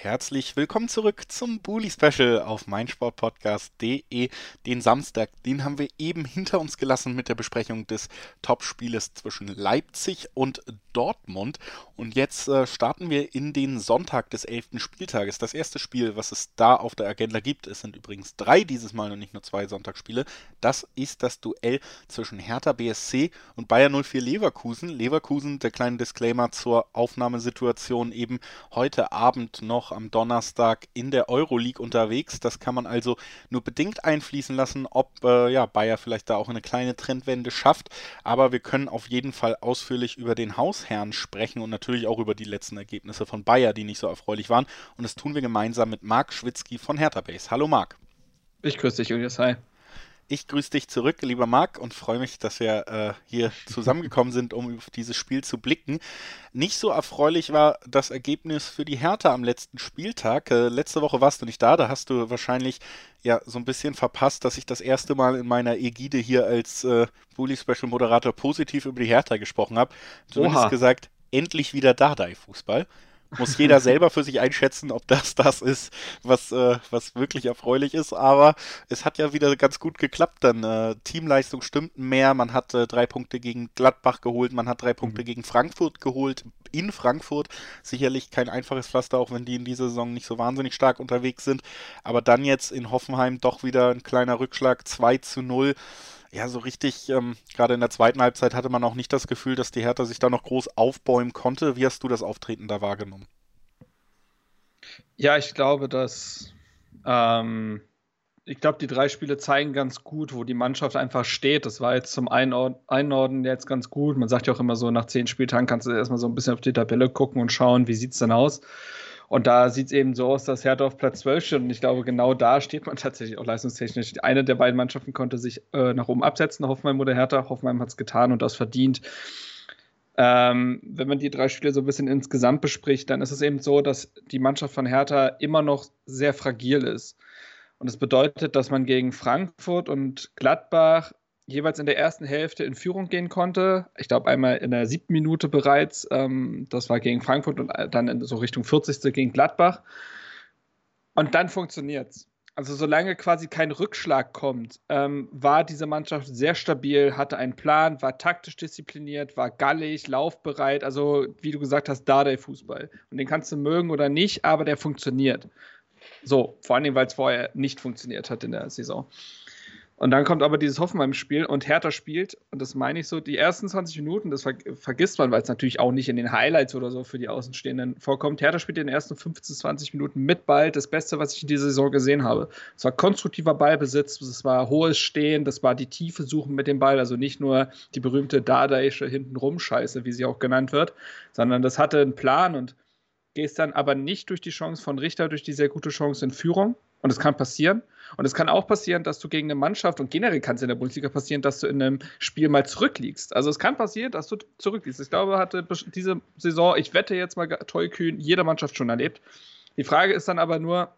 Herzlich willkommen zurück zum Bully Special auf meinsportpodcast.de. Den Samstag, den haben wir eben hinter uns gelassen mit der Besprechung des Topspieles zwischen Leipzig und Dortmund. Und jetzt äh, starten wir in den Sonntag des 11. Spieltages. Das erste Spiel, was es da auf der Agenda gibt, es sind übrigens drei dieses Mal und nicht nur zwei Sonntagsspiele. Das ist das Duell zwischen Hertha BSC und Bayer 04 Leverkusen. Leverkusen, der kleine Disclaimer zur Aufnahmesituation eben heute Abend noch noch am Donnerstag in der Euroleague unterwegs. Das kann man also nur bedingt einfließen lassen, ob äh, ja, Bayer vielleicht da auch eine kleine Trendwende schafft. Aber wir können auf jeden Fall ausführlich über den Hausherrn sprechen und natürlich auch über die letzten Ergebnisse von Bayer, die nicht so erfreulich waren. Und das tun wir gemeinsam mit Marc Schwitzky von Hertha Base. Hallo Marc. Ich grüße dich, Julius. Hi. Ich grüße dich zurück, lieber Marc, und freue mich, dass wir äh, hier zusammengekommen sind, um auf dieses Spiel zu blicken. Nicht so erfreulich war das Ergebnis für die Hertha am letzten Spieltag. Äh, letzte Woche warst du nicht da, da hast du wahrscheinlich ja so ein bisschen verpasst, dass ich das erste Mal in meiner Ägide hier als äh, Bully Special Moderator positiv über die Hertha gesprochen habe. Zumindest Oha. gesagt, endlich wieder Dardai-Fußball. Muss jeder selber für sich einschätzen, ob das das ist, was, äh, was wirklich erfreulich ist. Aber es hat ja wieder ganz gut geklappt. Dann äh, Teamleistung stimmt mehr. Man hat äh, drei Punkte gegen Gladbach geholt. Man hat drei Punkte mhm. gegen Frankfurt geholt. In Frankfurt sicherlich kein einfaches Pflaster, auch wenn die in dieser Saison nicht so wahnsinnig stark unterwegs sind. Aber dann jetzt in Hoffenheim doch wieder ein kleiner Rückschlag 2 zu 0 ja, so richtig, ähm, gerade in der zweiten Halbzeit hatte man auch nicht das Gefühl, dass die Hertha sich da noch groß aufbäumen konnte. Wie hast du das Auftreten da wahrgenommen? Ja, ich glaube, dass ähm, ich glaube, die drei Spiele zeigen ganz gut, wo die Mannschaft einfach steht. Das war jetzt zum Einordnen jetzt ganz gut. Man sagt ja auch immer so, nach zehn Spieltagen kannst du erstmal so ein bisschen auf die Tabelle gucken und schauen, wie sieht es denn aus. Und da sieht es eben so aus, dass Hertha auf Platz 12 steht. Und ich glaube, genau da steht man tatsächlich auch leistungstechnisch. Eine der beiden Mannschaften konnte sich äh, nach oben absetzen, Hoffenheim oder Hertha. Hoffenheim hat es getan und das verdient. Ähm, wenn man die drei Spiele so ein bisschen insgesamt bespricht, dann ist es eben so, dass die Mannschaft von Hertha immer noch sehr fragil ist. Und das bedeutet, dass man gegen Frankfurt und Gladbach jeweils in der ersten Hälfte in Führung gehen konnte. Ich glaube, einmal in der siebten Minute bereits. Ähm, das war gegen Frankfurt und dann in so Richtung 40. gegen Gladbach. Und dann funktioniert es. Also solange quasi kein Rückschlag kommt, ähm, war diese Mannschaft sehr stabil, hatte einen Plan, war taktisch diszipliniert, war gallig, laufbereit. Also wie du gesagt hast, da der Fußball. Und den kannst du mögen oder nicht, aber der funktioniert. So, vor allem, weil es vorher nicht funktioniert hat in der Saison. Und dann kommt aber dieses Hoffenheim-Spiel und Hertha spielt, und das meine ich so, die ersten 20 Minuten, das ver vergisst man, weil es natürlich auch nicht in den Highlights oder so für die Außenstehenden vorkommt. Hertha spielt in den ersten 15, 20 Minuten mit Ball das Beste, was ich in dieser Saison gesehen habe. Es war konstruktiver Ballbesitz, es war hohes Stehen, das war die tiefe Suchen mit dem Ball, also nicht nur die berühmte Dadaische Hintenrum-Scheiße, wie sie auch genannt wird, sondern das hatte einen Plan und gehst dann aber nicht durch die Chance von Richter, durch die sehr gute Chance in Führung. Und es kann passieren. Und es kann auch passieren, dass du gegen eine Mannschaft und generell kann es in der Bundesliga passieren, dass du in einem Spiel mal zurückliegst. Also es kann passieren, dass du zurückliegst. Ich glaube, hatte diese Saison, ich wette jetzt mal tollkühn, jede Mannschaft schon erlebt. Die Frage ist dann aber nur,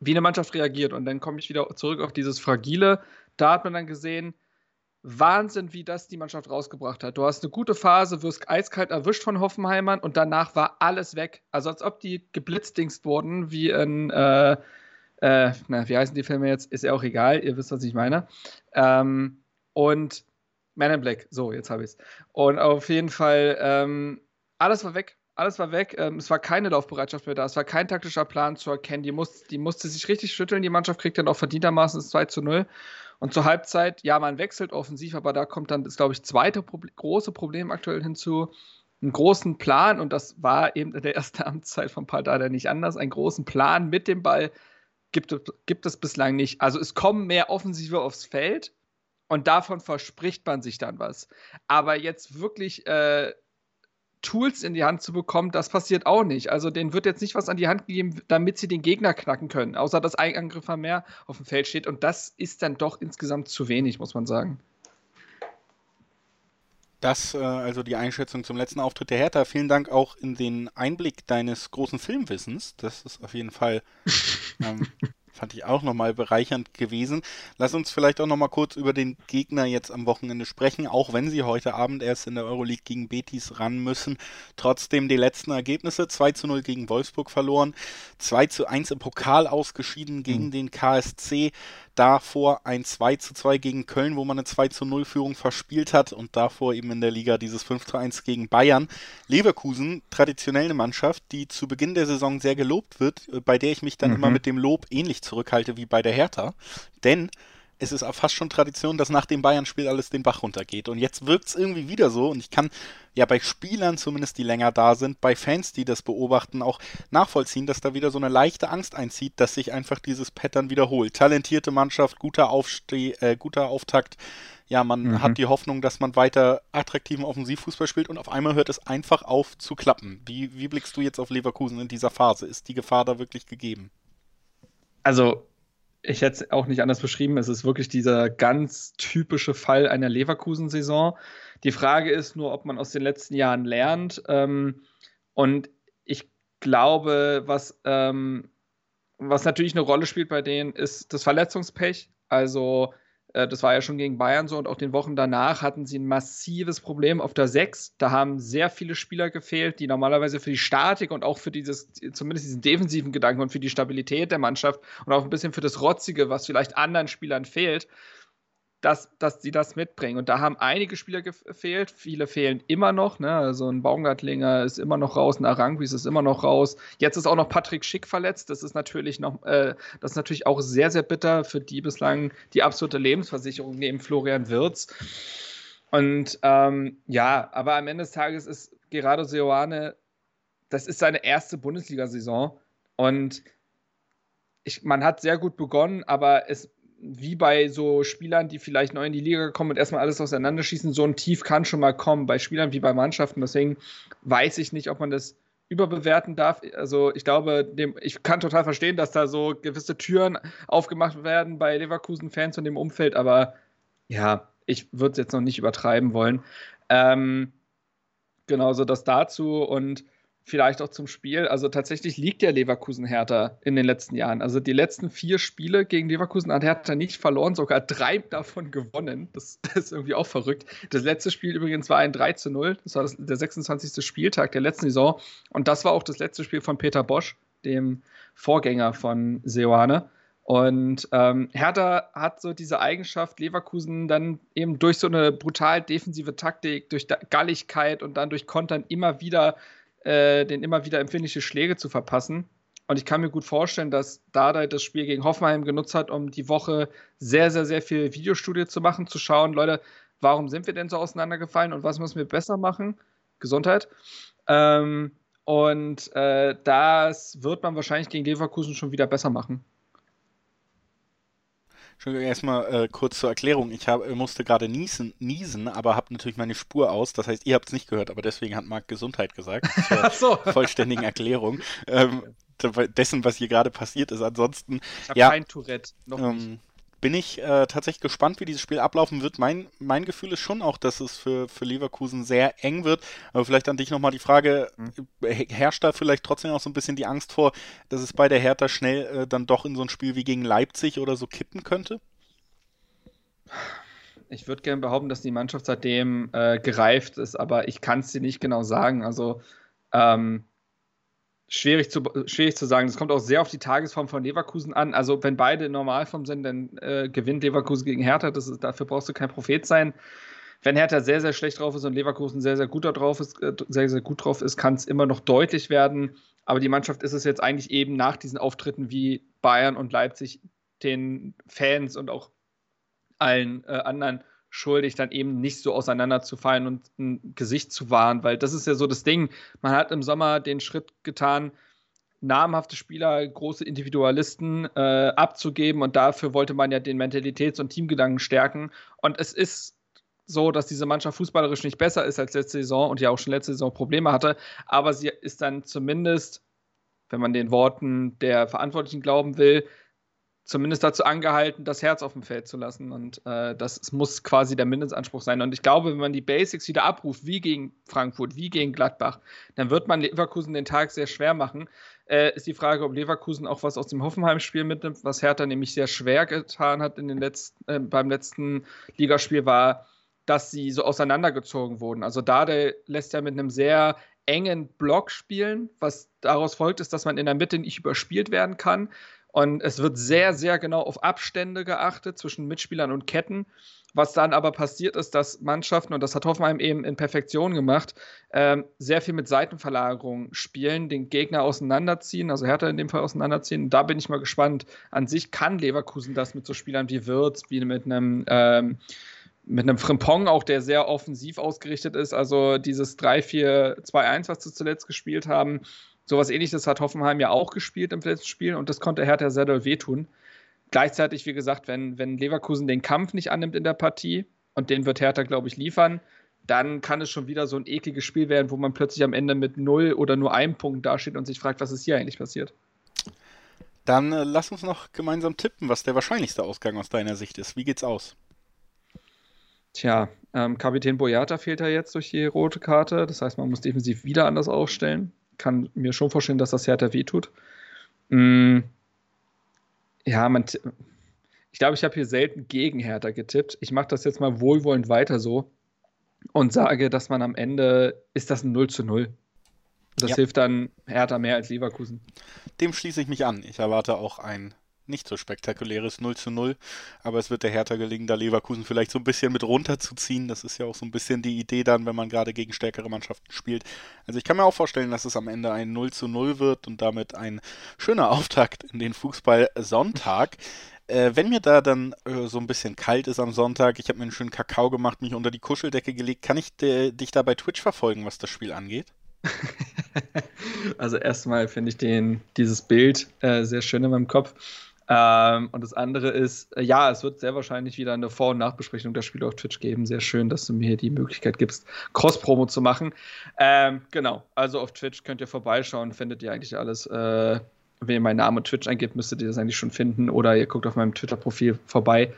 wie eine Mannschaft reagiert. Und dann komme ich wieder zurück auf dieses Fragile. Da hat man dann gesehen, Wahnsinn, wie das die Mannschaft rausgebracht hat. Du hast eine gute Phase, wirst eiskalt erwischt von Hoffenheimern und danach war alles weg. Also als ob die geblitzdingst wurden, wie in äh, äh, na, wie heißen die Filme jetzt? Ist ja auch egal, ihr wisst, was ich meine. Ähm, und Man in Black, so, jetzt habe ich es. Und auf jeden Fall, ähm, alles war weg. Alles war weg. Ähm, es war keine Laufbereitschaft mehr da. Es war kein taktischer Plan zu erkennen. Die, muss, die musste sich richtig schütteln. Die Mannschaft kriegt dann auch verdientermaßen das 2 zu 0. Und zur Halbzeit, ja, man wechselt offensiv, aber da kommt dann das, glaube ich, zweite Pro große Problem aktuell hinzu. Einen großen Plan, und das war eben in der ersten Amtszeit von Paldada nicht anders, einen großen Plan mit dem Ball gibt, gibt es bislang nicht. Also es kommen mehr Offensive aufs Feld und davon verspricht man sich dann was. Aber jetzt wirklich äh, Tools in die Hand zu bekommen, das passiert auch nicht. Also denen wird jetzt nicht was an die Hand gegeben, damit sie den Gegner knacken können, außer dass ein Angreifer mehr auf dem Feld steht. Und das ist dann doch insgesamt zu wenig, muss man sagen. Das, äh, also die Einschätzung zum letzten Auftritt der Hertha. Vielen Dank auch in den Einblick deines großen Filmwissens. Das ist auf jeden Fall ähm, Fand ich auch nochmal bereichernd gewesen. Lass uns vielleicht auch nochmal kurz über den Gegner jetzt am Wochenende sprechen, auch wenn sie heute Abend erst in der Euroleague gegen Betis ran müssen. Trotzdem die letzten Ergebnisse. 2 zu 0 gegen Wolfsburg verloren, 2 zu 1 im Pokal ausgeschieden gegen mhm. den KSC. Davor ein 2 zu 2 gegen Köln, wo man eine 2 zu 0 Führung verspielt hat und davor eben in der Liga dieses 5 zu 1 gegen Bayern. Leverkusen, traditionell eine Mannschaft, die zu Beginn der Saison sehr gelobt wird, äh, bei der ich mich dann mhm. immer mit dem Lob ähnlich zurückhalte wie bei der Hertha. Denn es ist fast schon Tradition, dass nach dem Bayern-Spiel alles den Bach runtergeht. Und jetzt wirkt es irgendwie wieder so. Und ich kann ja bei Spielern zumindest, die länger da sind, bei Fans, die das beobachten, auch nachvollziehen, dass da wieder so eine leichte Angst einzieht, dass sich einfach dieses Pattern wiederholt. Talentierte Mannschaft, guter, Aufste äh, guter Auftakt. Ja, man mhm. hat die Hoffnung, dass man weiter attraktiven Offensivfußball spielt und auf einmal hört es einfach auf zu klappen. Wie, wie blickst du jetzt auf Leverkusen in dieser Phase? Ist die Gefahr da wirklich gegeben? Also ich hätte es auch nicht anders beschrieben. Es ist wirklich dieser ganz typische Fall einer Leverkusen-Saison. Die Frage ist nur, ob man aus den letzten Jahren lernt. Ähm, und ich glaube, was, ähm, was natürlich eine Rolle spielt bei denen, ist das Verletzungspech. Also das war ja schon gegen Bayern so und auch den Wochen danach hatten sie ein massives Problem auf der 6. Da haben sehr viele Spieler gefehlt, die normalerweise für die Statik und auch für dieses, zumindest diesen defensiven Gedanken und für die Stabilität der Mannschaft und auch ein bisschen für das Rotzige, was vielleicht anderen Spielern fehlt, dass, dass sie das mitbringen. Und da haben einige Spieler gefehlt, viele fehlen immer noch. Ne? Also ein Baumgartlinger ist immer noch raus, ein Aranguis ist immer noch raus. Jetzt ist auch noch Patrick Schick verletzt. Das ist natürlich noch, äh, das ist natürlich auch sehr, sehr bitter für die bislang die absolute Lebensversicherung neben Florian Wirz. Und ähm, ja, aber am Ende des Tages ist Gerardo Seoane, das ist seine erste Bundesliga-Saison. Und ich, man hat sehr gut begonnen, aber es wie bei so Spielern, die vielleicht neu in die Liga kommen und erstmal alles auseinanderschießen, so ein Tief kann schon mal kommen bei Spielern wie bei Mannschaften. Deswegen weiß ich nicht, ob man das überbewerten darf. Also ich glaube, dem, ich kann total verstehen, dass da so gewisse Türen aufgemacht werden bei Leverkusen-Fans und dem Umfeld, aber ja, ich würde es jetzt noch nicht übertreiben wollen. Ähm, genauso das dazu und vielleicht auch zum Spiel. Also tatsächlich liegt der Leverkusen härter in den letzten Jahren. Also die letzten vier Spiele gegen Leverkusen hat Hertha nicht verloren, sogar drei davon gewonnen. Das, das, ist irgendwie auch verrückt. Das letzte Spiel übrigens war ein 3 zu 0. Das war das, der 26. Spieltag der letzten Saison. Und das war auch das letzte Spiel von Peter Bosch, dem Vorgänger von Seoane. Und ähm, Hertha hat so diese Eigenschaft, Leverkusen dann eben durch so eine brutal defensive Taktik, durch Galligkeit und dann durch Kontern immer wieder äh, den immer wieder empfindliche Schläge zu verpassen. Und ich kann mir gut vorstellen, dass Dardai das Spiel gegen Hoffenheim genutzt hat, um die Woche sehr, sehr, sehr viel Videostudie zu machen, zu schauen, Leute, warum sind wir denn so auseinandergefallen und was müssen wir besser machen? Gesundheit. Ähm, und äh, das wird man wahrscheinlich gegen Leverkusen schon wieder besser machen. Entschuldigung, erstmal äh, kurz zur Erklärung. Ich hab, musste gerade niesen, niesen, aber habe natürlich meine Spur aus. Das heißt, ihr habt es nicht gehört, aber deswegen hat Marc Gesundheit gesagt. Zur so. vollständigen Erklärung. Ähm, dessen, was hier gerade passiert ist. Ansonsten. Ich habe ja, kein Tourette. Noch ähm, nicht bin ich äh, tatsächlich gespannt, wie dieses Spiel ablaufen wird. Mein, mein Gefühl ist schon auch, dass es für, für Leverkusen sehr eng wird. Aber vielleicht an dich nochmal die Frage, mhm. herrscht da vielleicht trotzdem auch so ein bisschen die Angst vor, dass es bei der Hertha schnell äh, dann doch in so ein Spiel wie gegen Leipzig oder so kippen könnte? Ich würde gerne behaupten, dass die Mannschaft seitdem äh, gereift ist, aber ich kann es dir nicht genau sagen. Also ähm, Schwierig zu, schwierig zu sagen. Das kommt auch sehr auf die Tagesform von Leverkusen an. Also, wenn beide in Normalform sind, dann äh, gewinnt Leverkusen gegen Hertha. Das ist, dafür brauchst du kein Prophet sein. Wenn Hertha sehr, sehr schlecht drauf ist und Leverkusen sehr, sehr gut drauf ist, äh, sehr, sehr gut drauf ist, kann es immer noch deutlich werden. Aber die Mannschaft ist es jetzt eigentlich eben nach diesen Auftritten wie Bayern und Leipzig den Fans und auch allen äh, anderen schuldig, dann eben nicht so auseinanderzufallen und ein Gesicht zu wahren, weil das ist ja so das Ding. Man hat im Sommer den Schritt getan, namhafte Spieler, große Individualisten äh, abzugeben und dafür wollte man ja den Mentalitäts- und Teamgedanken stärken. Und es ist so, dass diese Mannschaft fußballerisch nicht besser ist als letzte Saison und ja auch schon letzte Saison Probleme hatte, aber sie ist dann zumindest, wenn man den Worten der Verantwortlichen glauben will, zumindest dazu angehalten, das Herz auf dem Feld zu lassen. Und äh, das muss quasi der Mindestanspruch sein. Und ich glaube, wenn man die Basics wieder abruft, wie gegen Frankfurt, wie gegen Gladbach, dann wird man Leverkusen den Tag sehr schwer machen. Äh, ist die Frage, ob Leverkusen auch was aus dem Hoffenheim-Spiel mitnimmt, was Hertha nämlich sehr schwer getan hat in den letzten, äh, beim letzten Ligaspiel, war, dass sie so auseinandergezogen wurden. Also Dade lässt ja mit einem sehr engen Block spielen. Was daraus folgt, ist, dass man in der Mitte nicht überspielt werden kann. Und es wird sehr, sehr genau auf Abstände geachtet zwischen Mitspielern und Ketten. Was dann aber passiert ist, dass Mannschaften, und das hat Hoffenheim eben in Perfektion gemacht, ähm, sehr viel mit Seitenverlagerung spielen, den Gegner auseinanderziehen, also Hertha in dem Fall auseinanderziehen. Und da bin ich mal gespannt. An sich kann Leverkusen das mit so Spielern wie Wirtz, wie mit einem ähm, mit einem Frimpong auch, der sehr offensiv ausgerichtet ist. Also dieses 3-4-2-1, was sie zuletzt gespielt haben, sowas ähnliches hat Hoffenheim ja auch gespielt im letzten Spiel und das konnte Hertha sehr doll wehtun. Gleichzeitig, wie gesagt, wenn, wenn Leverkusen den Kampf nicht annimmt in der Partie, und den wird Hertha, glaube ich, liefern, dann kann es schon wieder so ein ekliges Spiel werden, wo man plötzlich am Ende mit null oder nur einem Punkt dasteht und sich fragt, was ist hier eigentlich passiert. Dann äh, lass uns noch gemeinsam tippen, was der wahrscheinlichste Ausgang aus deiner Sicht ist. Wie geht's aus? Tja, ähm, Kapitän Boyata fehlt ja jetzt durch die rote Karte. Das heißt, man muss defensiv wieder anders aufstellen. Kann mir schon vorstellen, dass das Hertha wehtut. Mm, ja, man, ich glaube, ich habe hier selten gegen Hertha getippt. Ich mache das jetzt mal wohlwollend weiter so und sage, dass man am Ende ist das ein 0 zu 0. Das ja. hilft dann Hertha mehr als Leverkusen. Dem schließe ich mich an. Ich erwarte auch ein nicht so spektakuläres 0 zu 0, aber es wird der Hertha gelingen, da Leverkusen vielleicht so ein bisschen mit runterzuziehen. Das ist ja auch so ein bisschen die Idee dann, wenn man gerade gegen stärkere Mannschaften spielt. Also ich kann mir auch vorstellen, dass es am Ende ein 0 zu 0 wird und damit ein schöner Auftakt in den Fußball-Sonntag. Äh, wenn mir da dann äh, so ein bisschen kalt ist am Sonntag, ich habe mir einen schönen Kakao gemacht, mich unter die Kuscheldecke gelegt, kann ich dich da bei Twitch verfolgen, was das Spiel angeht? also erstmal finde ich den, dieses Bild äh, sehr schön in meinem Kopf. Ähm, und das andere ist, äh, ja, es wird sehr wahrscheinlich wieder eine Vor- und Nachbesprechung der Spiele auf Twitch geben. Sehr schön, dass du mir die Möglichkeit gibst, Cross-Promo zu machen. Ähm, genau, also auf Twitch könnt ihr vorbeischauen, findet ihr eigentlich alles. Äh, wenn ihr meinen Namen Twitch eingebt, müsstet ihr das eigentlich schon finden. Oder ihr guckt auf meinem Twitter-Profil vorbei.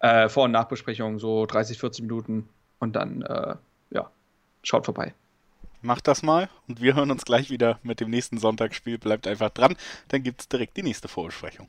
Äh, Vor- und Nachbesprechung, so 30, 40 Minuten. Und dann, äh, ja, schaut vorbei. Macht das mal und wir hören uns gleich wieder mit dem nächsten Sonntagsspiel. Bleibt einfach dran, dann gibt es direkt die nächste Vorbesprechung.